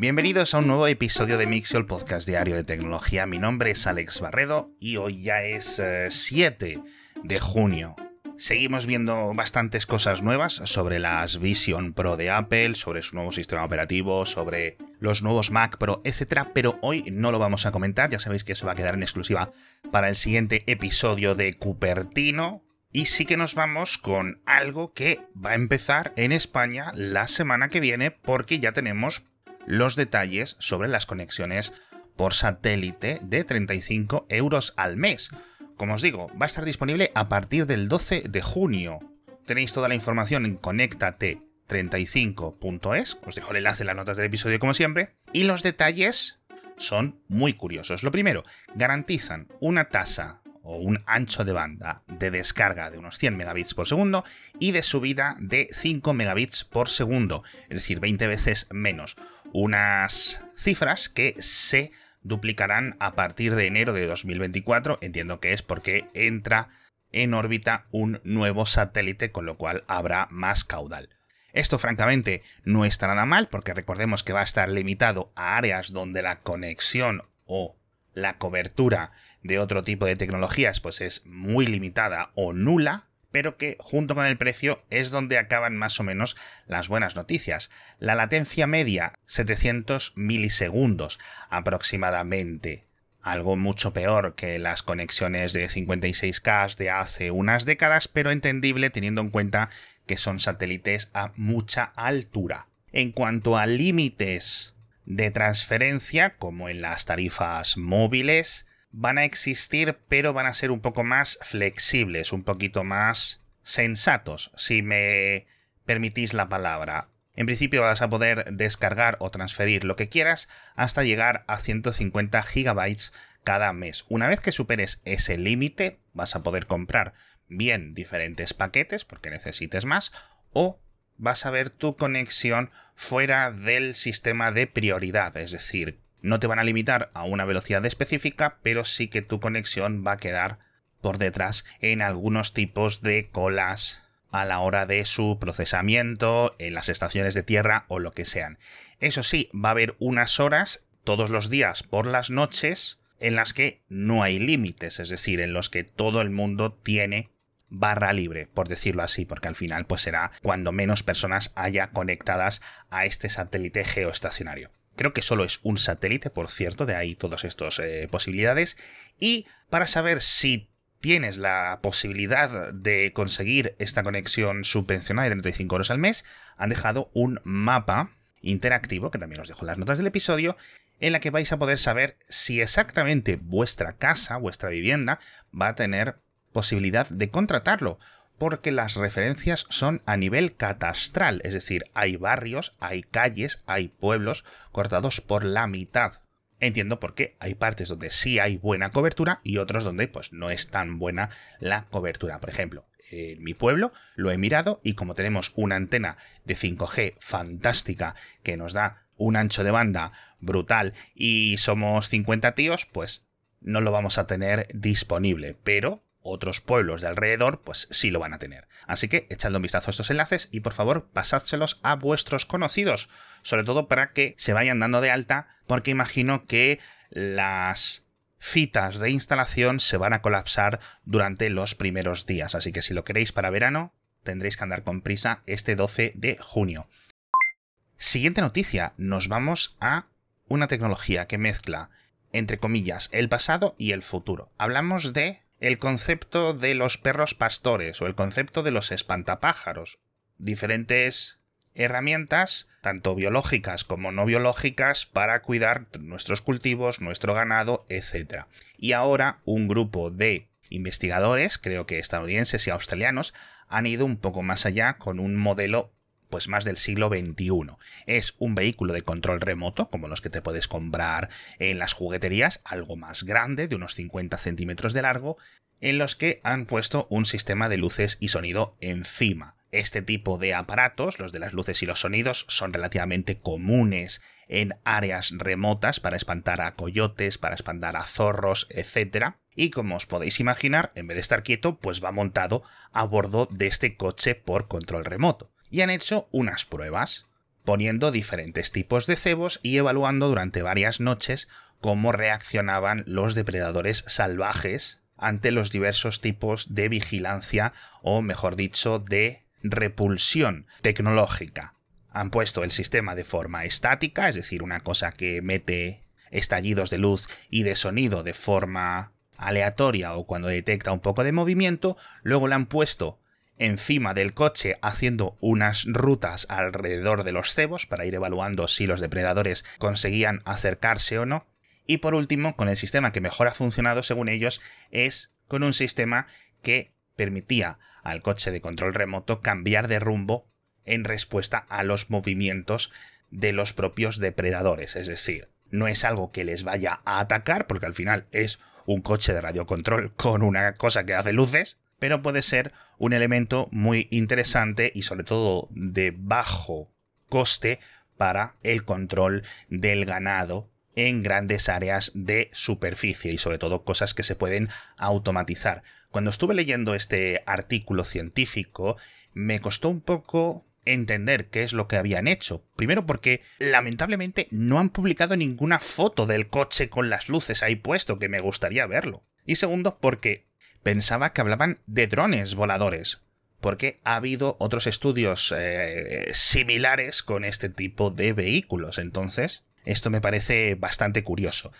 Bienvenidos a un nuevo episodio de Mixel Podcast Diario de Tecnología. Mi nombre es Alex Barredo y hoy ya es 7 eh, de junio. Seguimos viendo bastantes cosas nuevas sobre las Vision Pro de Apple, sobre su nuevo sistema operativo, sobre los nuevos Mac Pro, etc. Pero hoy no lo vamos a comentar, ya sabéis que eso va a quedar en exclusiva para el siguiente episodio de Cupertino. Y sí que nos vamos con algo que va a empezar en España la semana que viene porque ya tenemos los detalles sobre las conexiones por satélite de 35 euros al mes. Como os digo, va a estar disponible a partir del 12 de junio. Tenéis toda la información en conéctate35.es, os dejo el enlace en las notas del episodio como siempre, y los detalles son muy curiosos. Lo primero, garantizan una tasa o un ancho de banda de descarga de unos 100 megabits por segundo y de subida de 5 megabits por segundo, es decir, 20 veces menos. Unas cifras que se duplicarán a partir de enero de 2024. Entiendo que es porque entra en órbita un nuevo satélite, con lo cual habrá más caudal. Esto francamente no está nada mal porque recordemos que va a estar limitado a áreas donde la conexión o la cobertura de otro tipo de tecnologías pues es muy limitada o nula, pero que junto con el precio es donde acaban más o menos las buenas noticias. La latencia media 700 milisegundos aproximadamente. Algo mucho peor que las conexiones de 56K de hace unas décadas, pero entendible teniendo en cuenta que son satélites a mucha altura. En cuanto a límites de transferencia, como en las tarifas móviles, van a existir, pero van a ser un poco más flexibles, un poquito más sensatos, si me permitís la palabra. En principio vas a poder descargar o transferir lo que quieras hasta llegar a 150 gigabytes cada mes. Una vez que superes ese límite, vas a poder comprar bien diferentes paquetes porque necesites más o vas a ver tu conexión fuera del sistema de prioridad, es decir, no te van a limitar a una velocidad específica, pero sí que tu conexión va a quedar por detrás en algunos tipos de colas a la hora de su procesamiento, en las estaciones de tierra o lo que sean. Eso sí, va a haber unas horas todos los días por las noches en las que no hay límites, es decir, en los que todo el mundo tiene barra libre, por decirlo así, porque al final pues será cuando menos personas haya conectadas a este satélite geoestacionario. Creo que solo es un satélite, por cierto, de ahí todas estas eh, posibilidades. Y para saber si tienes la posibilidad de conseguir esta conexión subvencionada de 35 euros al mes, han dejado un mapa interactivo, que también os dejo las notas del episodio, en la que vais a poder saber si exactamente vuestra casa, vuestra vivienda, va a tener posibilidad de contratarlo porque las referencias son a nivel catastral, es decir, hay barrios, hay calles, hay pueblos cortados por la mitad. Entiendo por qué hay partes donde sí hay buena cobertura y otros donde pues no es tan buena la cobertura. Por ejemplo, en mi pueblo lo he mirado y como tenemos una antena de 5G fantástica que nos da un ancho de banda brutal y somos 50 tíos, pues no lo vamos a tener disponible, pero otros pueblos de alrededor, pues sí lo van a tener. Así que echadle un vistazo a estos enlaces y por favor pasádselos a vuestros conocidos, sobre todo para que se vayan dando de alta, porque imagino que las citas de instalación se van a colapsar durante los primeros días, así que si lo queréis para verano, tendréis que andar con prisa este 12 de junio. Siguiente noticia, nos vamos a una tecnología que mezcla, entre comillas, el pasado y el futuro. Hablamos de el concepto de los perros pastores o el concepto de los espantapájaros. Diferentes herramientas, tanto biológicas como no biológicas, para cuidar nuestros cultivos, nuestro ganado, etc. Y ahora un grupo de investigadores, creo que estadounidenses y australianos, han ido un poco más allá con un modelo pues más del siglo XXI. Es un vehículo de control remoto, como los que te puedes comprar en las jugueterías, algo más grande, de unos 50 centímetros de largo, en los que han puesto un sistema de luces y sonido encima. Este tipo de aparatos, los de las luces y los sonidos, son relativamente comunes en áreas remotas para espantar a coyotes, para espantar a zorros, etc. Y como os podéis imaginar, en vez de estar quieto, pues va montado a bordo de este coche por control remoto y han hecho unas pruebas. poniendo diferentes tipos de cebos y evaluando durante varias noches cómo reaccionaban los depredadores salvajes ante los diversos tipos de vigilancia o, mejor dicho, de repulsión tecnológica. Han puesto el sistema de forma estática, es decir, una cosa que mete estallidos de luz y de sonido de forma aleatoria o cuando detecta un poco de movimiento, luego la han puesto encima del coche haciendo unas rutas alrededor de los cebos para ir evaluando si los depredadores conseguían acercarse o no. Y por último, con el sistema que mejor ha funcionado según ellos, es con un sistema que permitía al coche de control remoto cambiar de rumbo en respuesta a los movimientos de los propios depredadores. Es decir, no es algo que les vaya a atacar, porque al final es un coche de radiocontrol con una cosa que hace luces, pero puede ser un elemento muy interesante y sobre todo de bajo coste para el control del ganado en grandes áreas de superficie y sobre todo cosas que se pueden automatizar. Cuando estuve leyendo este artículo científico me costó un poco entender qué es lo que habían hecho. Primero porque lamentablemente no han publicado ninguna foto del coche con las luces ahí puesto, que me gustaría verlo. Y segundo porque pensaba que hablaban de drones voladores, porque ha habido otros estudios eh, similares con este tipo de vehículos. Entonces, esto me parece bastante curioso.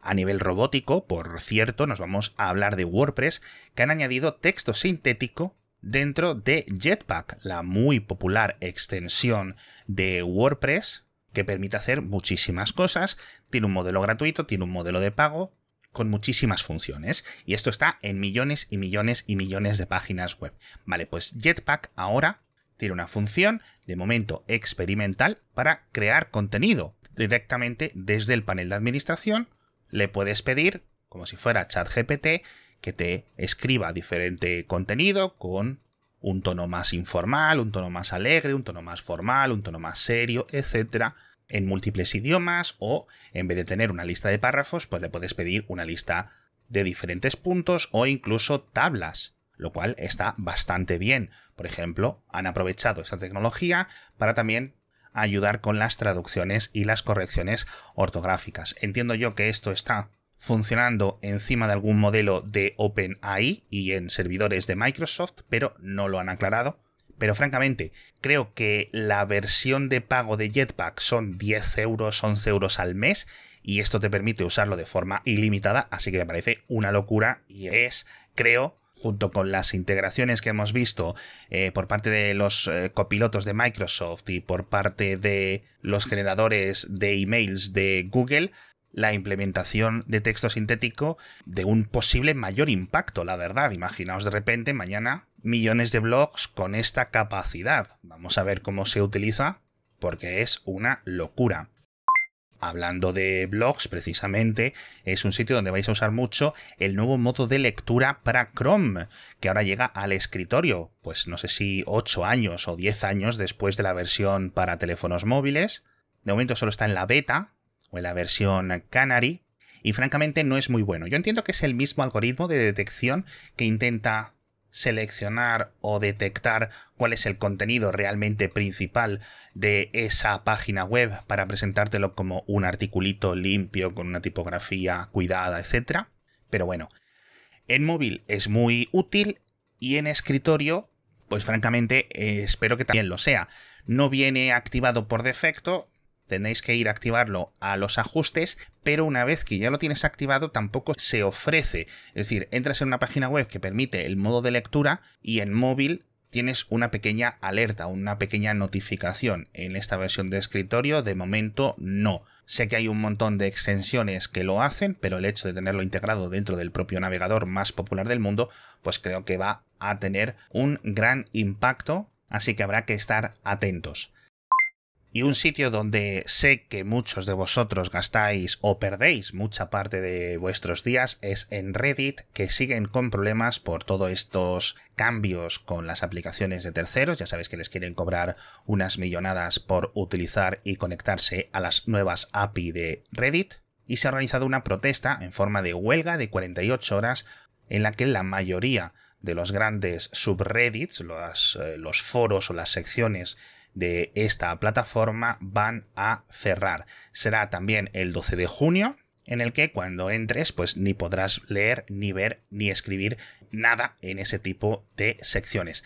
A nivel robótico, por cierto, nos vamos a hablar de WordPress, que han añadido texto sintético dentro de Jetpack, la muy popular extensión de WordPress que permite hacer muchísimas cosas. Tiene un modelo gratuito, tiene un modelo de pago con muchísimas funciones. Y esto está en millones y millones y millones de páginas web. Vale, pues Jetpack ahora tiene una función de momento experimental para crear contenido directamente desde el panel de administración. Le puedes pedir, como si fuera ChatGPT, que te escriba diferente contenido con un tono más informal, un tono más alegre, un tono más formal, un tono más serio, etcétera, en múltiples idiomas o en vez de tener una lista de párrafos, pues le puedes pedir una lista de diferentes puntos o incluso tablas, lo cual está bastante bien. Por ejemplo, han aprovechado esta tecnología para también ayudar con las traducciones y las correcciones ortográficas. Entiendo yo que esto está funcionando encima de algún modelo de OpenAI y en servidores de Microsoft, pero no lo han aclarado. Pero francamente, creo que la versión de pago de Jetpack son 10 euros, 11 euros al mes y esto te permite usarlo de forma ilimitada, así que me parece una locura y es, creo, junto con las integraciones que hemos visto eh, por parte de los eh, copilotos de Microsoft y por parte de los generadores de emails de Google, la implementación de texto sintético de un posible mayor impacto, la verdad. Imaginaos de repente mañana millones de blogs con esta capacidad. Vamos a ver cómo se utiliza porque es una locura. Hablando de blogs, precisamente, es un sitio donde vais a usar mucho el nuevo modo de lectura para Chrome, que ahora llega al escritorio, pues no sé si 8 años o 10 años después de la versión para teléfonos móviles. De momento solo está en la beta, o en la versión Canary, y francamente no es muy bueno. Yo entiendo que es el mismo algoritmo de detección que intenta seleccionar o detectar cuál es el contenido realmente principal de esa página web para presentártelo como un articulito limpio con una tipografía cuidada, etc. Pero bueno, en móvil es muy útil y en escritorio, pues francamente eh, espero que también lo sea. No viene activado por defecto, tenéis que ir a activarlo a los ajustes, pero una vez que ya lo tienes activado tampoco se ofrece. Es decir, entras en una página web que permite el modo de lectura y en móvil tienes una pequeña alerta, una pequeña notificación. En esta versión de escritorio, de momento, no. Sé que hay un montón de extensiones que lo hacen, pero el hecho de tenerlo integrado dentro del propio navegador más popular del mundo, pues creo que va a tener un gran impacto, así que habrá que estar atentos. Y un sitio donde sé que muchos de vosotros gastáis o perdéis mucha parte de vuestros días es en Reddit, que siguen con problemas por todos estos cambios con las aplicaciones de terceros. Ya sabéis que les quieren cobrar unas millonadas por utilizar y conectarse a las nuevas API de Reddit. Y se ha organizado una protesta en forma de huelga de 48 horas en la que la mayoría de los grandes subreddits, los, eh, los foros o las secciones de esta plataforma van a cerrar. Será también el 12 de junio, en el que cuando entres pues ni podrás leer, ni ver, ni escribir nada en ese tipo de secciones.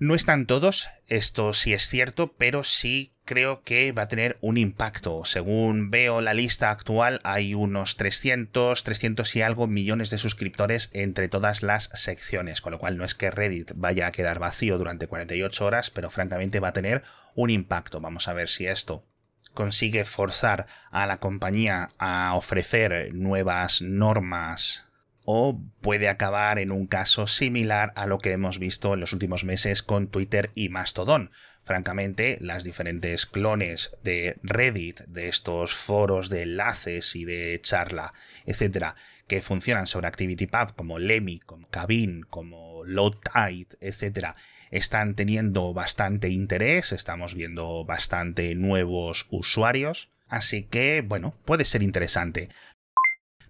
No están todos, esto sí es cierto, pero sí creo que va a tener un impacto. Según veo la lista actual, hay unos 300, 300 y algo millones de suscriptores entre todas las secciones, con lo cual no es que Reddit vaya a quedar vacío durante 48 horas, pero francamente va a tener un impacto. Vamos a ver si esto consigue forzar a la compañía a ofrecer nuevas normas o puede acabar en un caso similar a lo que hemos visto en los últimos meses con Twitter y Mastodon. Francamente, las diferentes clones de Reddit, de estos foros de enlaces y de charla, etcétera, que funcionan sobre ActivityPub como Lemmy, como Cabin, como Lowtide, etcétera, están teniendo bastante interés, estamos viendo bastante nuevos usuarios, así que bueno, puede ser interesante.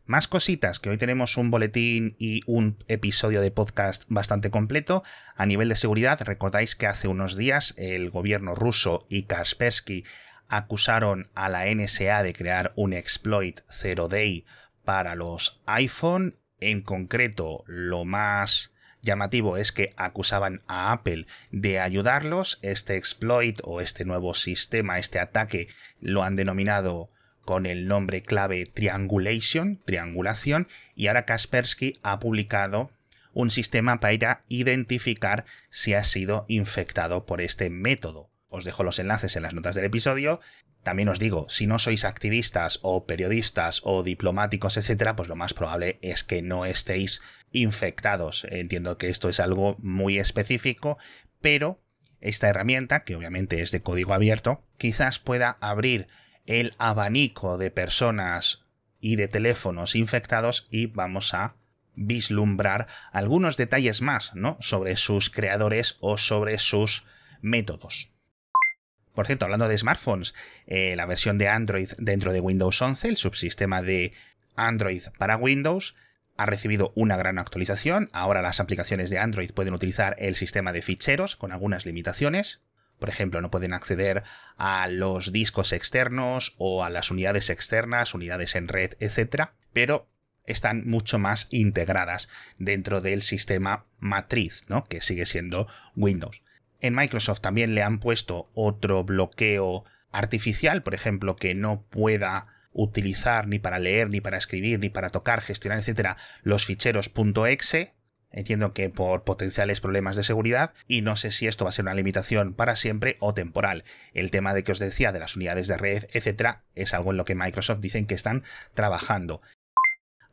Más cositas, que hoy tenemos un boletín y un episodio de podcast bastante completo. A nivel de seguridad, recordáis que hace unos días el gobierno ruso y Kaspersky acusaron a la NSA de crear un exploit zero day para los iPhone. En concreto, lo más llamativo es que acusaban a Apple de ayudarlos. Este exploit o este nuevo sistema, este ataque, lo han denominado con el nombre clave Triangulation, triangulación, y ahora Kaspersky ha publicado un sistema para identificar si ha sido infectado por este método. Os dejo los enlaces en las notas del episodio. También os digo, si no sois activistas o periodistas o diplomáticos, etcétera, pues lo más probable es que no estéis infectados. Entiendo que esto es algo muy específico, pero esta herramienta, que obviamente es de código abierto, quizás pueda abrir el abanico de personas y de teléfonos infectados y vamos a vislumbrar algunos detalles más ¿no? sobre sus creadores o sobre sus métodos. Por cierto, hablando de smartphones, eh, la versión de Android dentro de Windows 11, el subsistema de Android para Windows, ha recibido una gran actualización. Ahora las aplicaciones de Android pueden utilizar el sistema de ficheros con algunas limitaciones. Por ejemplo, no pueden acceder a los discos externos o a las unidades externas, unidades en red, etc. Pero están mucho más integradas dentro del sistema matriz, ¿no? que sigue siendo Windows. En Microsoft también le han puesto otro bloqueo artificial, por ejemplo, que no pueda utilizar ni para leer, ni para escribir, ni para tocar, gestionar, etcétera, los ficheros .exe. Entiendo que por potenciales problemas de seguridad y no sé si esto va a ser una limitación para siempre o temporal. El tema de que os decía de las unidades de red, etcétera, es algo en lo que Microsoft dicen que están trabajando.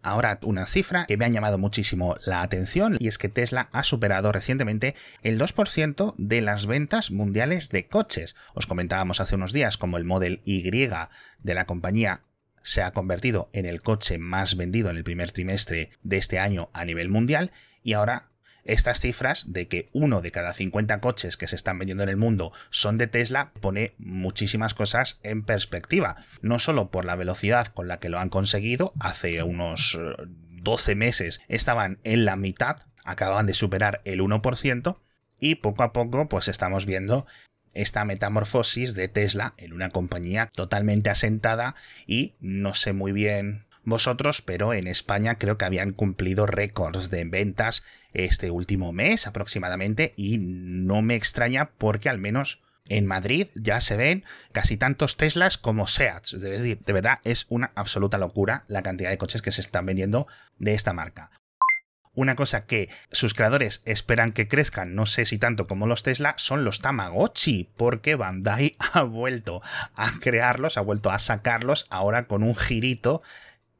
Ahora una cifra que me ha llamado muchísimo la atención y es que Tesla ha superado recientemente el 2% de las ventas mundiales de coches. Os comentábamos hace unos días como el Model Y de la compañía se ha convertido en el coche más vendido en el primer trimestre de este año a nivel mundial y ahora estas cifras de que uno de cada 50 coches que se están vendiendo en el mundo son de Tesla pone muchísimas cosas en perspectiva. No solo por la velocidad con la que lo han conseguido, hace unos 12 eh, meses estaban en la mitad, acababan de superar el 1%, y poco a poco pues estamos viendo esta metamorfosis de Tesla en una compañía totalmente asentada y no sé muy bien vosotros, pero en España creo que habían cumplido récords de ventas este último mes aproximadamente y no me extraña porque al menos en Madrid ya se ven casi tantos Teslas como Seats. Es decir, de verdad es una absoluta locura la cantidad de coches que se están vendiendo de esta marca. Una cosa que sus creadores esperan que crezcan, no sé si tanto como los Tesla, son los Tamagotchi, porque Bandai ha vuelto a crearlos, ha vuelto a sacarlos ahora con un girito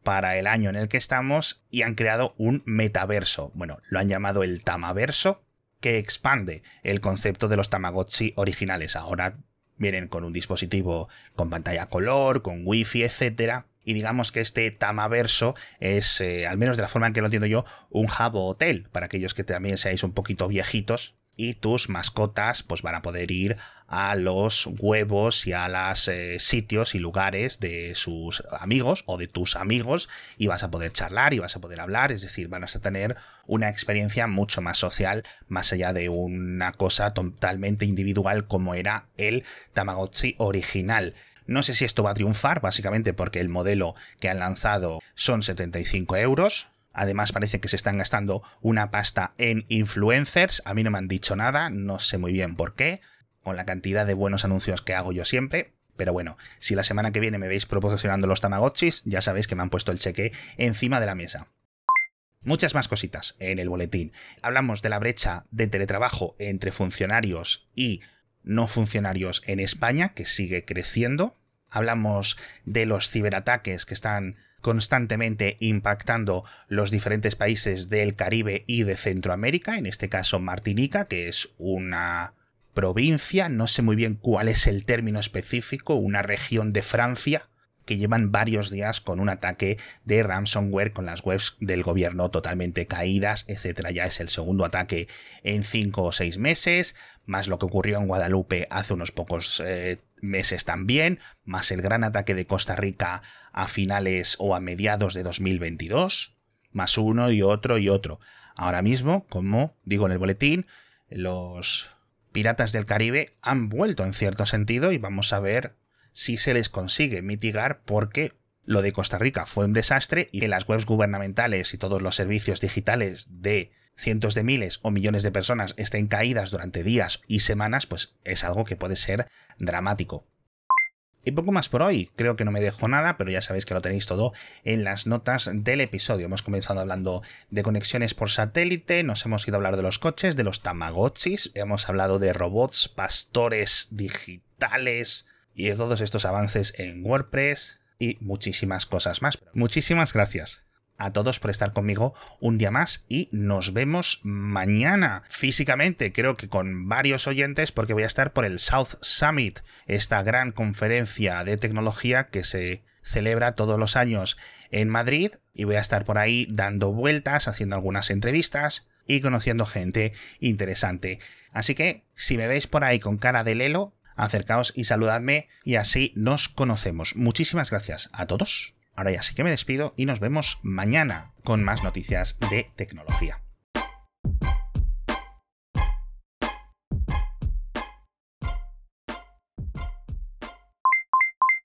para el año en el que estamos y han creado un metaverso. Bueno, lo han llamado el Tamaverso, que expande el concepto de los Tamagotchi originales. Ahora vienen con un dispositivo con pantalla color, con wifi, etcétera. Y digamos que este Tamaverso es, eh, al menos de la forma en que lo entiendo yo, un hub hotel para aquellos que también seáis un poquito viejitos y tus mascotas pues van a poder ir a los huevos y a los eh, sitios y lugares de sus amigos o de tus amigos y vas a poder charlar y vas a poder hablar, es decir, van a tener una experiencia mucho más social más allá de una cosa totalmente individual como era el Tamagotchi original. No sé si esto va a triunfar, básicamente porque el modelo que han lanzado son 75 euros, Además parece que se están gastando una pasta en influencers. A mí no me han dicho nada, no sé muy bien por qué, con la cantidad de buenos anuncios que hago yo siempre. Pero bueno, si la semana que viene me veis proporcionando los Tamagotchis, ya sabéis que me han puesto el cheque encima de la mesa. Muchas más cositas en el boletín. Hablamos de la brecha de teletrabajo entre funcionarios y no funcionarios en España, que sigue creciendo. Hablamos de los ciberataques que están constantemente impactando los diferentes países del Caribe y de Centroamérica, en este caso Martinica, que es una provincia, no sé muy bien cuál es el término específico, una región de Francia, que llevan varios días con un ataque de ransomware con las webs del gobierno totalmente caídas, etcétera. Ya es el segundo ataque en cinco o seis meses, más lo que ocurrió en Guadalupe hace unos pocos eh, meses también, más el gran ataque de Costa Rica a finales o a mediados de 2022, más uno y otro y otro. Ahora mismo, como digo en el boletín, los piratas del Caribe han vuelto en cierto sentido y vamos a ver si se les consigue mitigar porque lo de Costa Rica fue un desastre y que las webs gubernamentales y todos los servicios digitales de cientos de miles o millones de personas estén caídas durante días y semanas, pues es algo que puede ser dramático. Y poco más por hoy, creo que no me dejo nada, pero ya sabéis que lo tenéis todo en las notas del episodio. Hemos comenzado hablando de conexiones por satélite, nos hemos ido a hablar de los coches, de los tamagotchis, hemos hablado de robots, pastores digitales, y de todos estos avances en WordPress y muchísimas cosas más. Muchísimas gracias a todos por estar conmigo un día más y nos vemos mañana físicamente, creo que con varios oyentes porque voy a estar por el South Summit, esta gran conferencia de tecnología que se celebra todos los años en Madrid y voy a estar por ahí dando vueltas, haciendo algunas entrevistas y conociendo gente interesante. Así que si me veis por ahí con cara de lelo, acercaos y saludadme y así nos conocemos. Muchísimas gracias a todos. Ahora ya sí que me despido y nos vemos mañana con más noticias de tecnología.